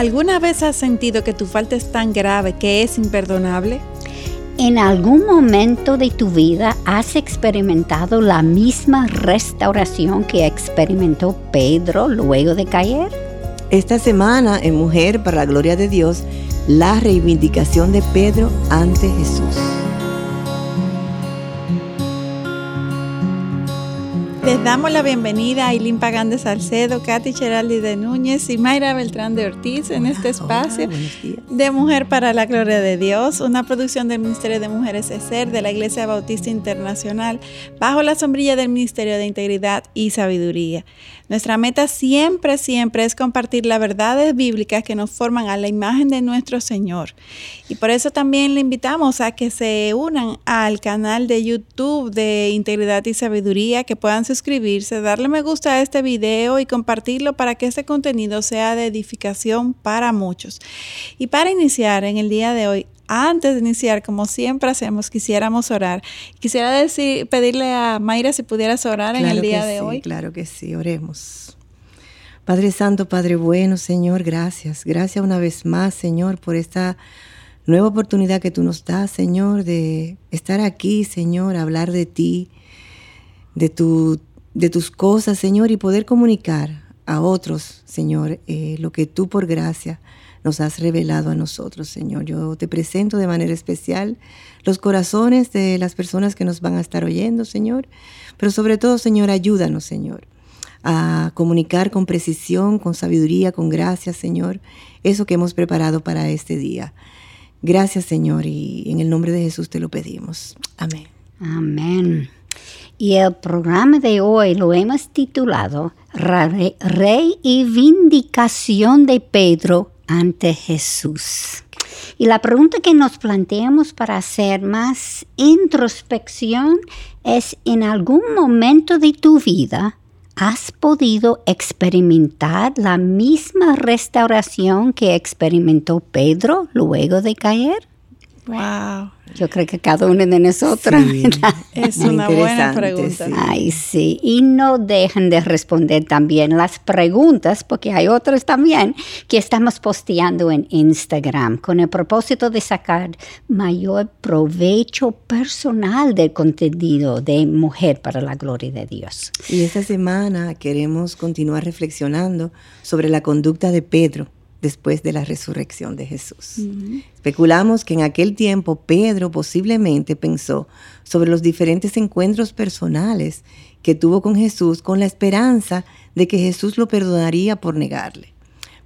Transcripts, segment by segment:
¿Alguna vez has sentido que tu falta es tan grave que es imperdonable? ¿En algún momento de tu vida has experimentado la misma restauración que experimentó Pedro luego de caer? Esta semana en Mujer para la Gloria de Dios, la reivindicación de Pedro ante Jesús. Les damos la bienvenida a Ailín Pagán de Salcedo, Katy Cheraldi de Núñez y Mayra Beltrán de Ortiz en este espacio de Mujer para la Gloria de Dios, una producción del Ministerio de Mujeres ESER de la Iglesia Bautista Internacional, bajo la sombrilla del Ministerio de Integridad y Sabiduría. Nuestra meta siempre, siempre es compartir las verdades bíblicas que nos forman a la imagen de nuestro Señor. Y por eso también le invitamos a que se unan al canal de YouTube de Integridad y Sabiduría, que puedan suscribirse, darle me gusta a este video y compartirlo para que este contenido sea de edificación para muchos. Y para iniciar en el día de hoy, antes de iniciar, como siempre hacemos, quisiéramos orar. Quisiera decir, pedirle a Mayra si pudieras orar en el día de hoy. Claro que sí, oremos. Padre Santo, Padre bueno, Señor, gracias. Gracias una vez más, Señor, por esta nueva oportunidad que tú nos das, Señor, de estar aquí, Señor, hablar de ti, de, tu, de tus cosas, Señor, y poder comunicar a otros, Señor, eh, lo que tú por gracia nos has revelado a nosotros, Señor. Yo te presento de manera especial los corazones de las personas que nos van a estar oyendo, Señor. Pero sobre todo, Señor, ayúdanos, Señor, a comunicar con precisión, con sabiduría, con gracia, Señor, eso que hemos preparado para este día. Gracias, Señor, y en el nombre de Jesús te lo pedimos. Amén. Amén. Y el programa de hoy lo hemos titulado Rey y Vindicación de Pedro ante Jesús. Y la pregunta que nos planteamos para hacer más introspección es, ¿en algún momento de tu vida has podido experimentar la misma restauración que experimentó Pedro luego de caer? Wow. Yo creo que cada uno de nosotros. es una buena pregunta. Ay, sí. Y no dejen de responder también las preguntas, porque hay otras también que estamos posteando en Instagram con el propósito de sacar mayor provecho personal del contenido de Mujer para la Gloria de Dios. Y esta semana queremos continuar reflexionando sobre la conducta de Pedro después de la resurrección de Jesús. Especulamos que en aquel tiempo Pedro posiblemente pensó sobre los diferentes encuentros personales que tuvo con Jesús con la esperanza de que Jesús lo perdonaría por negarle.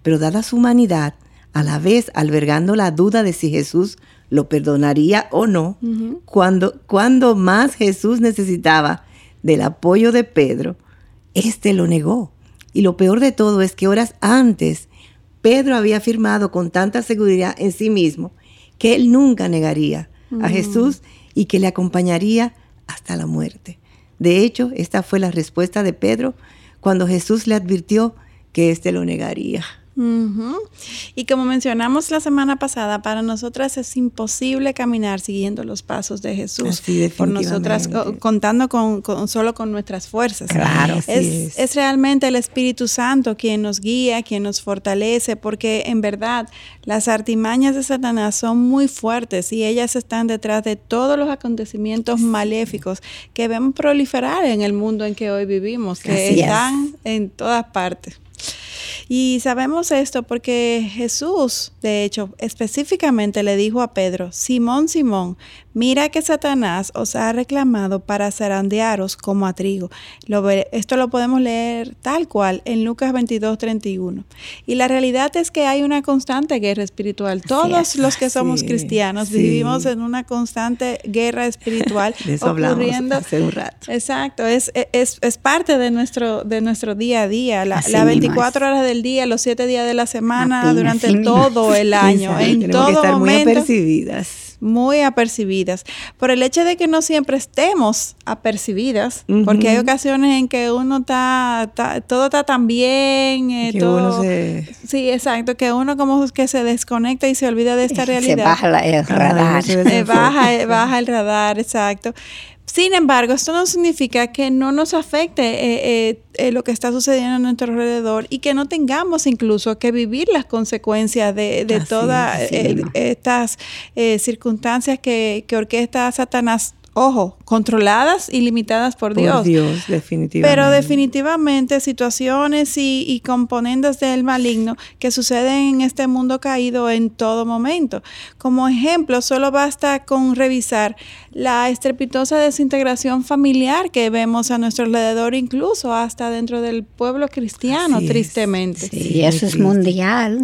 Pero dada su humanidad, a la vez albergando la duda de si Jesús lo perdonaría o no, cuando, cuando más Jesús necesitaba del apoyo de Pedro, éste lo negó. Y lo peor de todo es que horas antes Pedro había afirmado con tanta seguridad en sí mismo que él nunca negaría a Jesús y que le acompañaría hasta la muerte. De hecho, esta fue la respuesta de Pedro cuando Jesús le advirtió que éste lo negaría. Y como mencionamos la semana pasada, para nosotras es imposible caminar siguiendo los pasos de Jesús. por nosotras, contando con, solo con nuestras fuerzas. Claro, es, es. realmente el Espíritu Santo quien nos guía, quien nos fortalece, porque en verdad las artimañas de Satanás son muy fuertes y ellas están detrás de todos los acontecimientos maléficos que vemos proliferar en el mundo en que hoy vivimos, que están en todas partes. Y sabemos esto porque Jesús, de hecho, específicamente le dijo a Pedro, Simón, Simón, mira que Satanás os ha reclamado para zarandearos como a trigo. esto lo podemos leer tal cual en Lucas 22, 31. Y la realidad es que hay una constante guerra espiritual. Todos los que somos cristianos vivimos en una constante guerra espiritual. De eso ocurriendo. hace un rato. Exacto, es, es, es, parte de nuestro, de nuestro día a día. La, la 24 horas del día, los 7 días de la semana, durante todo el año. en todo que estar momento, muy apercibidas muy apercibidas. Por el hecho de que no siempre estemos apercibidas, porque hay ocasiones en que uno está, todo está tan bien, eh, todo, sí, exacto, que uno como que se desconecta y se olvida de esta realidad. Se baja el radar. baja, baja el radar, exacto. Sin embargo, esto no significa que no nos afecte eh, eh, eh, lo que está sucediendo a nuestro alrededor y que no tengamos incluso que vivir las consecuencias de, todas estas circunstancias que, que orquesta Satanás ojo, controladas y limitadas por, Dios. Por Dios, definitivamente. Pero definitivamente situaciones y, componentes del maligno que suceden en este mundo caído en todo momento. Como ejemplo, solo basta con revisar la estrepitosa desintegración familiar que vemos a nuestro alrededor, incluso hasta dentro del pueblo cristiano, tristemente. Sí, eso es mundial.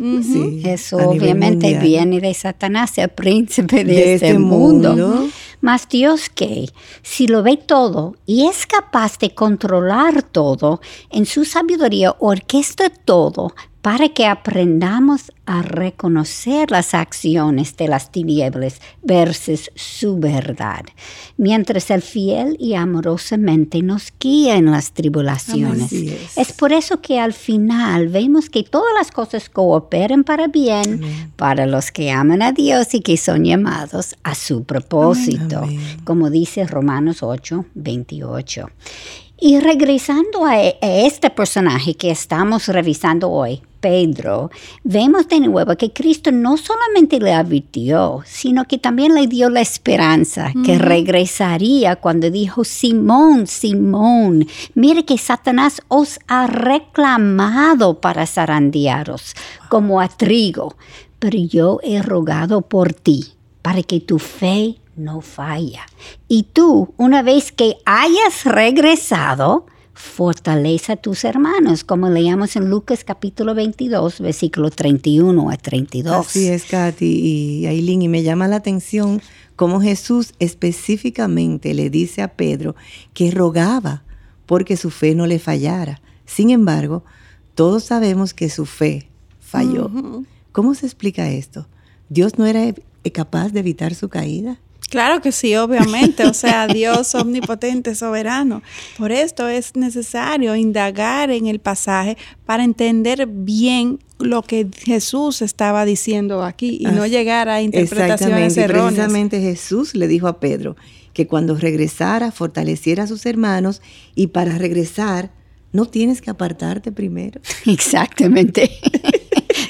eso obviamente viene de Satanás, el príncipe de, este, este, mundo. Mas Dios que, si lo ve todo y es capaz de controlar todo, en su sabiduría orquesta todo para que aprendamos a reconocer las acciones de las tinieblas versus su verdad, mientras el fiel y amorosamente nos guía en las tribulaciones. Es. por eso que al final vemos que todas las cosas cooperan para bien para los que aman a Dios y que son llamados a su propósito, como dice Romanos 8, 28. Y regresando a, este personaje que estamos revisando hoy, Pedro, vemos de nuevo que Cristo no solamente le advirtió, sino que también le dio la esperanza que regresaría cuando dijo, Simón, Simón, mire que Satanás os ha reclamado para zarandearos como a trigo, pero yo he rogado por ti para que tu fe no falla. Y tú, una vez que hayas regresado, fortaleza a tus hermanos, como leíamos en Lucas capítulo 22, versículo 31 a 32. Así es, Katy y Aileen, y me llama la atención cómo Jesús específicamente le dice a Pedro que rogaba porque su fe no le fallara. Sin embargo, todos sabemos que su fe falló. ¿Cómo se explica esto? ¿Dios no era capaz de evitar su caída? Claro que sí, obviamente, o sea, Dios omnipotente, soberano. Por esto es necesario indagar en el pasaje para entender bien lo que Jesús estaba diciendo aquí y no llegar a interpretaciones erróneas. Precisamente Jesús le dijo a Pedro que cuando regresara fortaleciera a sus hermanos y para regresar no tienes que apartarte primero. Exactamente.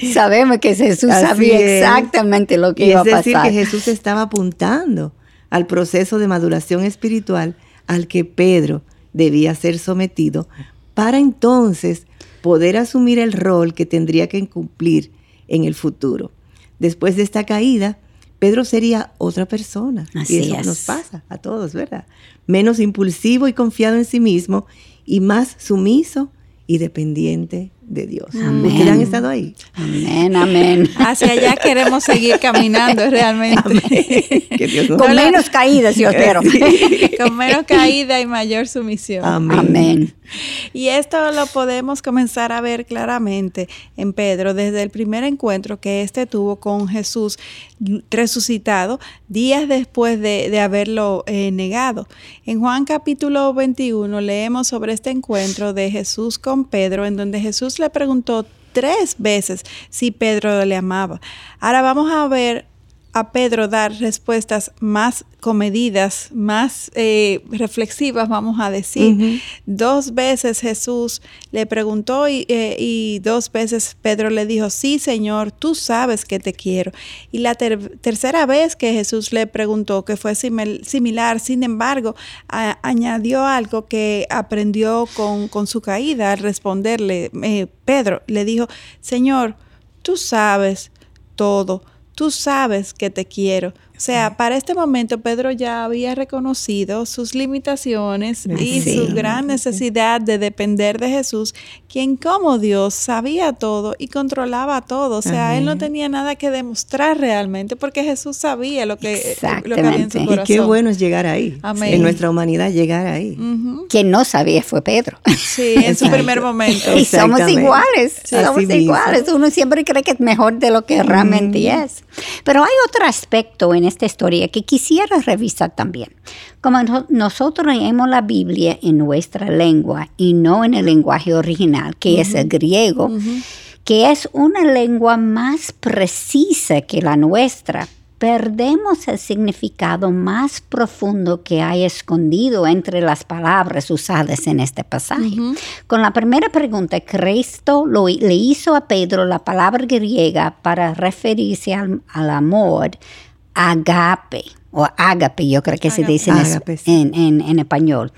Sabemos que Jesús sabía exactamente lo que iba a pasar. Es decir, que Jesús estaba apuntando al proceso de maduración espiritual al que Pedro debía ser sometido para entonces poder asumir el rol que tendría que cumplir en el futuro. Después de esta caída, Pedro sería otra persona. y eso nos pasa a todos, ¿verdad? Menos impulsivo y confiado en sí mismo y más sumiso y dependiente de Dios. Amén. Ustedes han estado ahí. Amén, amén. Hacia allá queremos seguir caminando realmente. Con menos caídas, yo espero. Con menos caída y mayor sumisión. amén. Y esto lo podemos comenzar a ver claramente en Pedro desde el primer encuentro que éste tuvo con Jesús resucitado días después de, haberlo eh, negado. En Juan capítulo 21 leemos sobre este encuentro de Jesús con Pedro en donde Jesús le preguntó tres veces si Pedro le amaba. Ahora vamos a ver a Pedro dar respuestas más comedidas, más eh, reflexivas, vamos a decir. Dos veces Jesús le preguntó eh, y, dos veces Pedro le dijo, sí Señor, tú sabes que te quiero. Y la tercera vez que Jesús le preguntó, que fue similar, sin embargo, añadió algo que aprendió con, con su caída al responderle. Eh, Pedro le dijo, Señor, tú sabes todo tú sabes que te quiero. O sea, para este momento Pedro ya había reconocido sus limitaciones y su gran necesidad de depender de Jesús, quien como Dios sabía todo y controlaba todo. O sea, él no tenía nada que demostrar realmente porque Jesús sabía lo que, lo que había en su corazón. Y qué bueno es llegar ahí. En nuestra humanidad llegar ahí. Quien no sabía fue Pedro. Sí, en su primer momento. Y somos iguales, somos iguales. Uno siempre cree que es mejor de lo que realmente es. Pero hay otro aspecto en esta historia que quisiera revisar también. Como nosotros leemos la Biblia en nuestra lengua y no en el lenguaje original, que es el griego, que es una lengua más precisa que la nuestra, perdemos el significado más profundo que hay escondido entre las palabras usadas en este pasaje. Con la primera pregunta, Cristo lo, le hizo a Pedro la palabra griega para referirse al, amor, agape, o agape, yo creo que se dice en, español.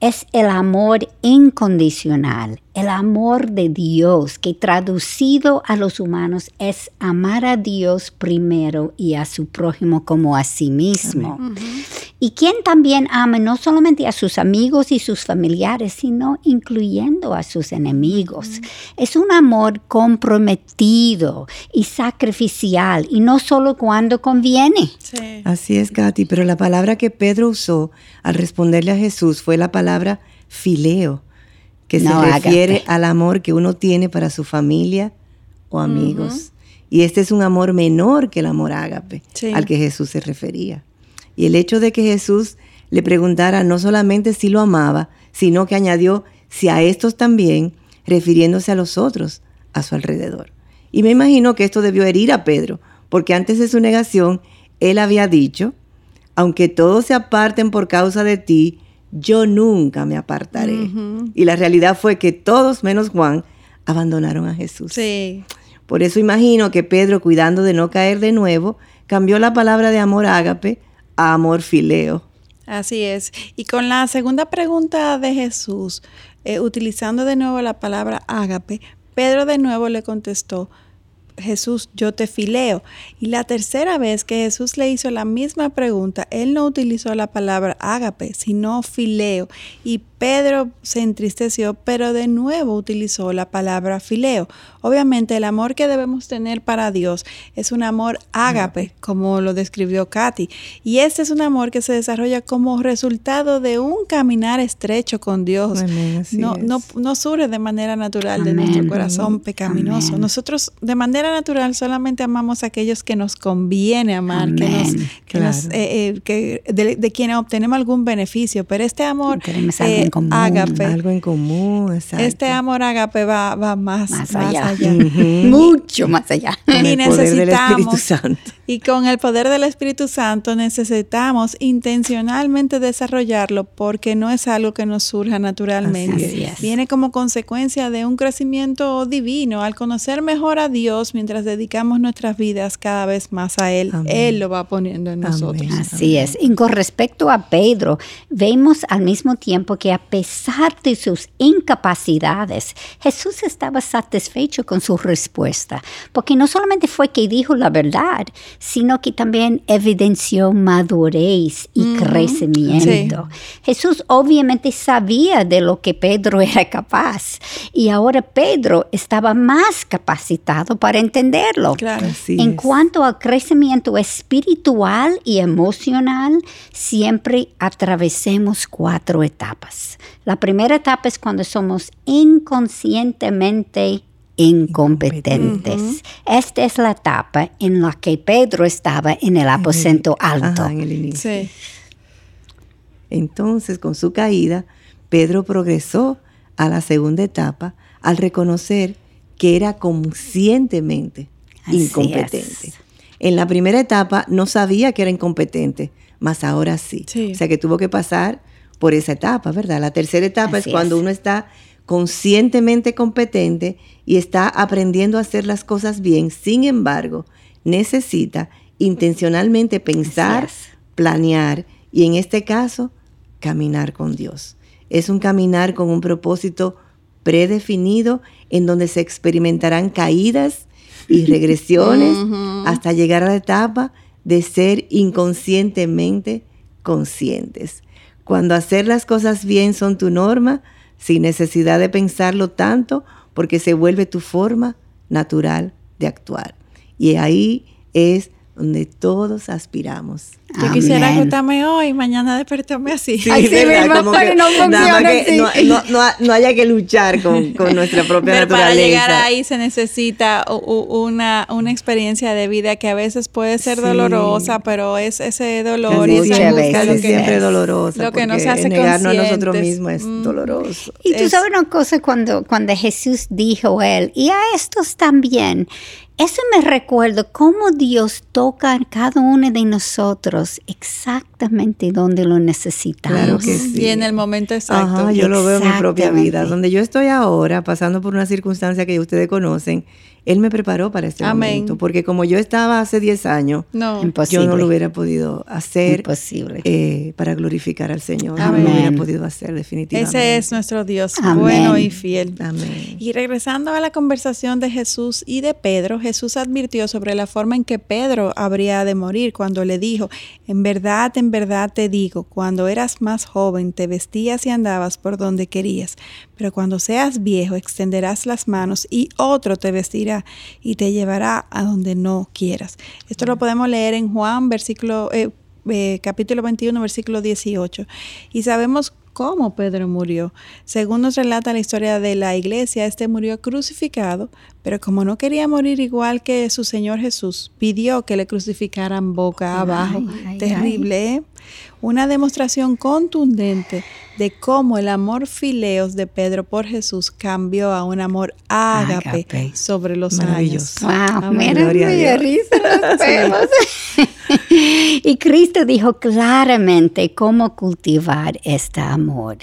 Es el amor incondicional, el amor de Dios, que traducido a los humanos es amar a Dios primero y a su prójimo como a sí mismo. Y quien también ama no solamente a sus amigos y sus familiares, sino incluyendo a sus enemigos. Es un amor comprometido y sacrificial, y no solo cuando conviene. Así es, Katy, pero la palabra que Pedro usó al responderle a Jesús fue la palabra fileo, que se refiere al amor que uno tiene para su familia o amigos. Y este es un amor menor que el amor ágape al que Jesús se refería. Y el hecho de que Jesús le preguntara no solamente si lo amaba, sino que añadió si a estos también, refiriéndose a los otros a su alrededor. Y me imagino que esto debió herir a Pedro, porque antes de su negación, él había dicho, aunque todos se aparten por causa de ti, yo nunca me apartaré. Y la realidad fue que todos menos Juan abandonaron a Jesús. Sí. Por eso imagino que Pedro, cuidando de no caer de nuevo, cambió la palabra de amor ágape a amor fileo. Así es. Y con la segunda pregunta de Jesús, eh, utilizando de nuevo la palabra ágape, Pedro de nuevo le contestó, Jesús, yo te fileo. Y la tercera vez que Jesús le hizo la misma pregunta, él no utilizó la palabra ágape, sino fileo. Y Pedro se entristeció, pero de nuevo utilizó la palabra fileo. Obviamente el amor que debemos tener para Dios es un amor ágape, como lo describió Katy. Y este es un amor que se desarrolla como resultado de un caminar estrecho con Dios. no, no, surge de manera natural de nuestro corazón pecaminoso. Nosotros de manera natural solamente amamos a aquellos que nos conviene amar, que nos, que nos eh, eh, de, quienes obtenemos algún beneficio. Pero este amor algo en común, Este amor agape va, va más, allá. Mucho más allá. y necesitamos, y con el poder del Espíritu Santo necesitamos intencionalmente desarrollarlo porque no es algo que nos surja naturalmente. Viene como consecuencia de un crecimiento divino. Al conocer mejor a Dios mientras dedicamos nuestras vidas cada vez más a Él, Él lo va poniendo en nosotros. Así es. Y con respecto a Pedro, vemos al mismo tiempo que a pesar de sus incapacidades, Jesús estaba satisfecho con su respuesta, porque no solamente fue que dijo la verdad, sino que también evidenció madurez y crecimiento. Jesús obviamente sabía de lo que Pedro era capaz y ahora Pedro estaba más capacitado para entenderlo. en cuanto al crecimiento espiritual y emocional, siempre atravesemos cuatro etapas. La primera etapa es cuando somos inconscientemente incompetentes. Esta es la etapa en la que Pedro estaba en el aposento alto. en el inicio. Entonces, con su caída, Pedro progresó a la segunda etapa al reconocer que era conscientemente incompetente. En la primera etapa no sabía que era incompetente, mas ahora sí. O sea que tuvo que pasar por esa etapa, ¿verdad? La tercera etapa es cuando uno está conscientemente competente y está aprendiendo a hacer las cosas bien. Sin embargo, necesita intencionalmente pensar, planear y en este caso, caminar con Dios. Es un caminar con un propósito predefinido en donde se experimentarán caídas y regresiones hasta llegar a la etapa de ser inconscientemente conscientes. Cuando hacer las cosas bien son tu norma, sin necesidad de pensarlo tanto, porque se vuelve tu forma natural de actuar. Y ahí es donde todos aspiramos. Yo quisiera acostarme hoy, mañana despertarme así. Sí, así mismo, que no, No, haya que luchar con, nuestra propia naturaleza. Para llegar ahí se necesita una, una experiencia de vida que a veces puede ser dolorosa, pero es ese dolor y esa angustia lo que siempre es dolorosa. Lo que nos hace negarnos a nosotros mismos es mm. doloroso. Y tú sabes una cosa cuando, cuando Jesús dijo él, y a estos también, eso me recuerda cómo Dios toca a cada uno de nosotros exactamente donde lo necesitamos. Claro que sí. Y en el momento exacto. Ajá, yo lo veo en mi propia vida. Donde yo estoy ahora, pasando por una circunstancia que ustedes conocen, él me preparó para este momento, porque como yo estaba hace 10 años, no. yo no lo hubiera podido hacer Imposible. Eh, para glorificar al Señor. No lo hubiera podido hacer definitivamente. Ese es nuestro Dios, bueno y fiel. Amén. Y regresando a la conversación de Jesús y de Pedro, Jesús advirtió sobre la forma en que Pedro habría de morir cuando le dijo, en verdad, en verdad te digo, cuando eras más joven te vestías y andabas por donde querías, pero cuando seas viejo extenderás las manos y otro te vestirá y te llevará a donde no quieras. Esto lo podemos leer en Juan, versículo, eh, eh, capítulo 21, versículo 18. Y sabemos cómo Pedro murió. Según nos relata la historia de la iglesia, este murió crucificado, pero como no quería morir igual que su Señor Jesús, pidió que le crucificaran boca abajo. Terrible, ¿eh? Una demostración contundente de cómo el amor fileos de Pedro por Jesús cambió a un amor ágape, sobre los años. Wow, mira, y Cristo dijo claramente cómo cultivar este amor.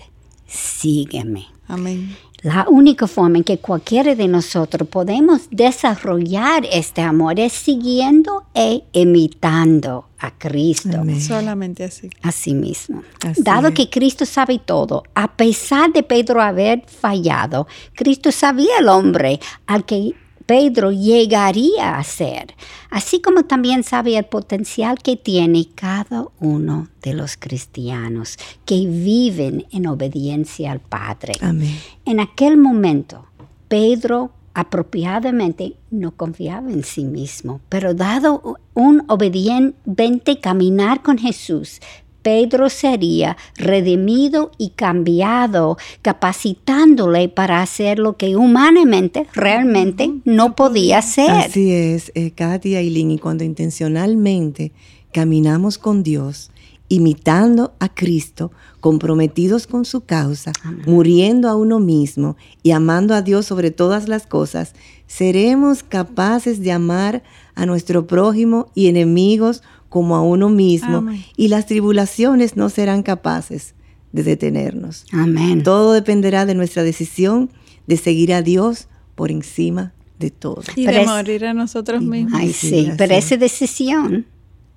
Sígueme. Amén. La única forma en que cualquiera de nosotros podemos desarrollar este amor es siguiendo e imitando a Cristo. Solamente así. Así mismo. Dado que Cristo sabe todo, a pesar de Pedro haber fallado, Cristo sabía el hombre al que Pedro llegaría a ser, así como también sabe el potencial que tiene cada uno de los cristianos que viven en obediencia al Padre. Amén. En aquel momento, Pedro apropiadamente no confiaba en sí mismo, pero dado un obediente caminar con Jesús, Pedro sería redimido y cambiado, capacitándole para hacer lo que humanamente realmente no podía hacer. Así es, eh, Katia y Lynn, y cuando intencionalmente caminamos con Dios, imitando a Cristo, comprometidos con su causa, muriendo a uno mismo y amando a Dios sobre todas las cosas, seremos capaces de amar a nuestro prójimo y enemigos como a uno mismo y las tribulaciones no serán capaces de detenernos. Amén. Todo dependerá de nuestra decisión de seguir a Dios por encima de todo. Y de morir a nosotros mismos. Ay, sí, pero esa decisión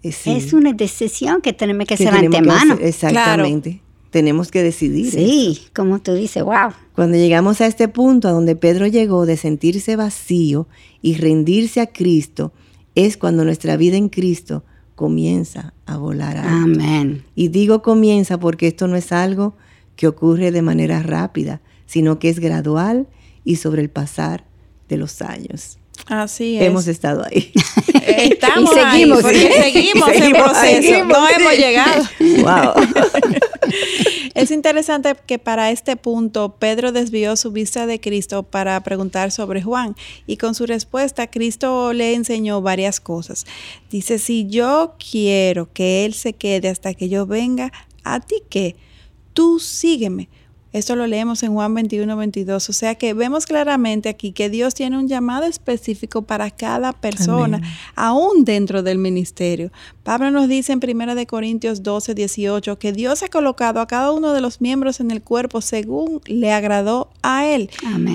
eh, es una decisión que tenemos que hacer antemano. exactamente. Tenemos que decidir. Sí, como tú dices, wow. Cuando llegamos a este punto a donde Pedro llegó de sentirse vacío y rendirse a Cristo, es cuando nuestra vida en Cristo comienza a volar. Amén. Y digo comienza porque esto no es algo que ocurre de manera rápida, sino que es gradual y sobre el pasar de los años. Así es. Hemos estado ahí. Estamos y seguimos, ahí, seguimos, en proceso, no hemos llegado. Wow. es interesante que para este punto Pedro desvió su vista de Cristo para preguntar sobre Juan y con su respuesta Cristo le enseñó varias cosas. Dice, si yo quiero que Él se quede hasta que yo venga, ¿a ti qué? Tú sígueme esto lo leemos en Juan 21, 22. O sea que vemos claramente aquí que Dios tiene un llamado específico para cada persona, aún dentro del ministerio. Pablo nos dice en 1 Corintios 12, 18 que Dios ha colocado a cada uno de los miembros en el cuerpo según le agradó a Él.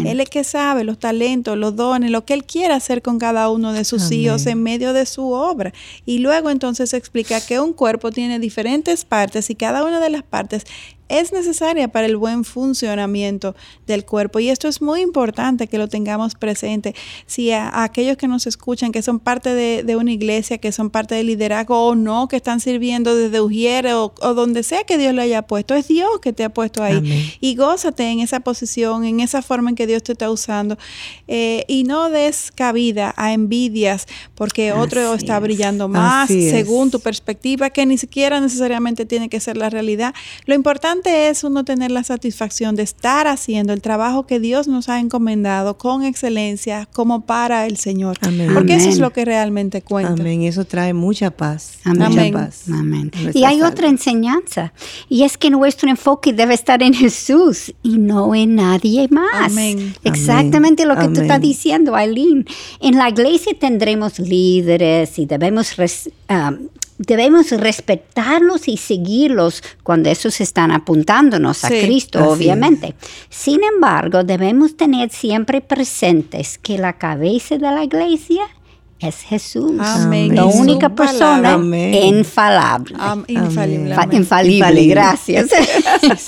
Él es que sabe los talentos, los dones, lo que Él quiere hacer con cada uno de sus hijos en medio de su obra. Y luego entonces explica que un cuerpo tiene diferentes partes y cada una de las partes es necesaria para el buen funcionamiento del cuerpo. Y esto es muy importante que lo tengamos presente. Si a, aquellos que nos escuchan, que son parte de, una iglesia, que son parte del liderazgo o no, que están sirviendo desde Ujiere o, donde sea que Dios le haya puesto, es Dios que te ha puesto ahí. Y gózate en esa posición, en esa forma en que Dios te está usando. Eh, y no des cabida a envidias porque otro está brillando más según tu perspectiva, que ni siquiera necesariamente tiene que ser la realidad. Lo importante importante es uno tener la satisfacción de estar haciendo el trabajo que Dios nos ha encomendado con excelencia como para el Señor. Porque eso es lo que realmente cuenta. Amén. Eso trae mucha paz. Amén. Amén. Y hay otra enseñanza. Y es que nuestro enfoque debe estar en Jesús y no en nadie más. Amén. Exactamente lo que tú estás diciendo, Aileen. En la iglesia tendremos líderes y debemos um, debemos respetarlos y seguirlos cuando esos están apuntándonos a Cristo, obviamente. Sin embargo, debemos tener siempre presentes que la cabeza de la iglesia es Jesús. La única persona infalable. infalible. infalible. gracias.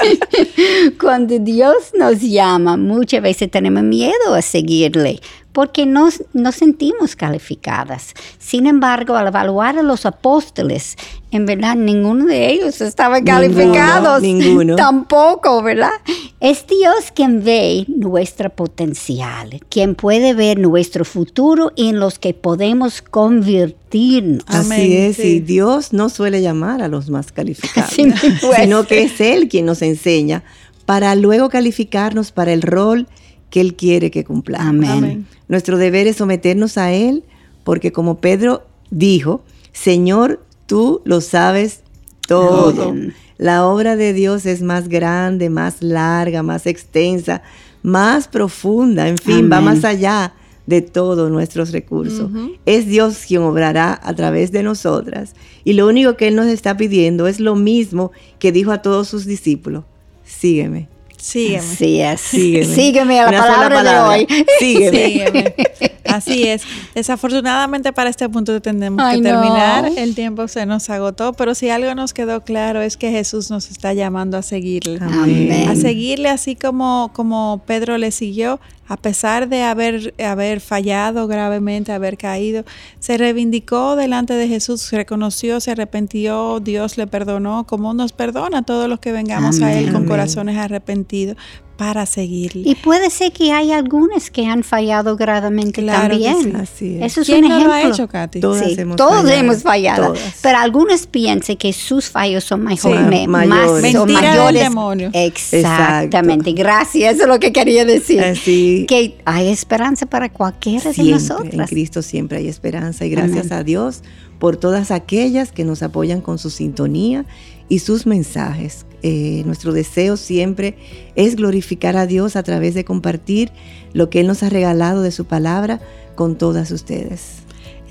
Cuando Dios nos llama, muchas veces tenemos miedo a seguirle porque no nos sentimos calificadas. Sin embargo, al evaluar a los apóstoles, en verdad ninguno de ellos estaba calificado. Ninguno, Tampoco, ¿verdad? Es Dios quien ve nuestro potencial, quien puede ver nuestro futuro en los que podemos convertirnos. Así es, y Dios no suele llamar a los más calificados, sino que es Él quien nos enseña para luego calificarnos para el rol que Él quiere que cumplamos. Amén. Nuestro deber es someternos a Él, porque como Pedro dijo, Señor, tú lo sabes todo. La obra de Dios es más grande, más larga, más extensa, más profunda, en fin, va más allá de todos nuestros recursos. Es Dios quien obrará a través de nosotras. Y lo único que Él nos está pidiendo es lo mismo que dijo a todos sus discípulos. Sígueme. Sígueme. Sígueme. a la palabra, de hoy. Sígueme. Así es. Desafortunadamente para este punto tenemos que terminar. El tiempo se nos agotó, pero si algo nos quedó claro es que Jesús nos está llamando a seguirle. A seguirle así como, como Pedro le siguió, a pesar de haber, haber fallado gravemente, haber caído, se reivindicó delante de Jesús, reconoció, se arrepintió, Dios le perdonó, como nos perdona a todos los que vengamos a Él con corazones arrepentidos para seguirle. Y puede ser que hay algunas que han fallado gravemente también. Así es. Eso es ¿Quién un ejemplo. lo ha hecho, Katy? Todas sí, hemos todos fallado, hemos fallado. Pero algunos piensan que sus fallos son mejor, sí, más mayores. son mayores. demonio. Exactamente. Gracias, eso es lo que quería decir. Así. Que hay esperanza para cualquiera de nosotros. En Cristo siempre hay esperanza y gracias a Dios por todas aquellas que nos apoyan con su sintonía y sus mensajes. Eh, nuestro deseo siempre es glorificar a Dios a través de compartir lo que Él nos ha regalado de su palabra con todas ustedes.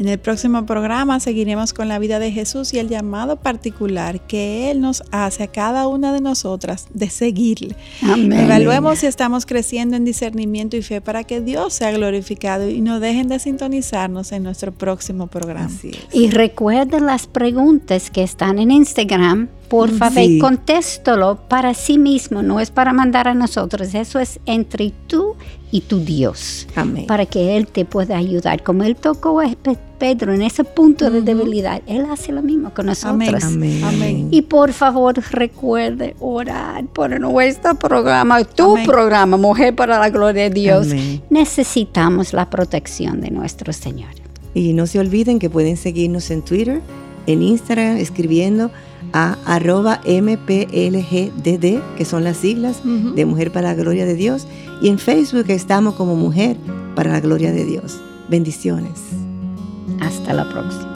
En el próximo programa seguiremos con la vida de Jesús y el llamado particular que Él nos hace a cada una de nosotras de seguirle. Amén. Evaluemos si estamos creciendo en discernimiento y fe para que Dios sea glorificado y no dejen de sintonizarnos en nuestro próximo programa. Y recuerden las preguntas que están en Instagram por favor, contéstalo para sí mismo, no es para mandar a nosotros, eso es entre tú y tu Dios, Amén. para que Él te pueda ayudar. Como Él tocó a Pedro en ese punto de debilidad, Él hace lo mismo con nosotros. Amén. Amén. Y por favor, recuerde orar por nuestro programa, tu programa, Mujer para la Gloria de Dios. Necesitamos la protección de nuestro Señor. Y no se olviden que pueden seguirnos en Twitter, en Instagram, escribiendo a arroba MPLGDD, que son las siglas de Mujer para la Gloria de Dios. Y en Facebook estamos como Mujer para la Gloria de Dios. Bendiciones. Hasta la próxima.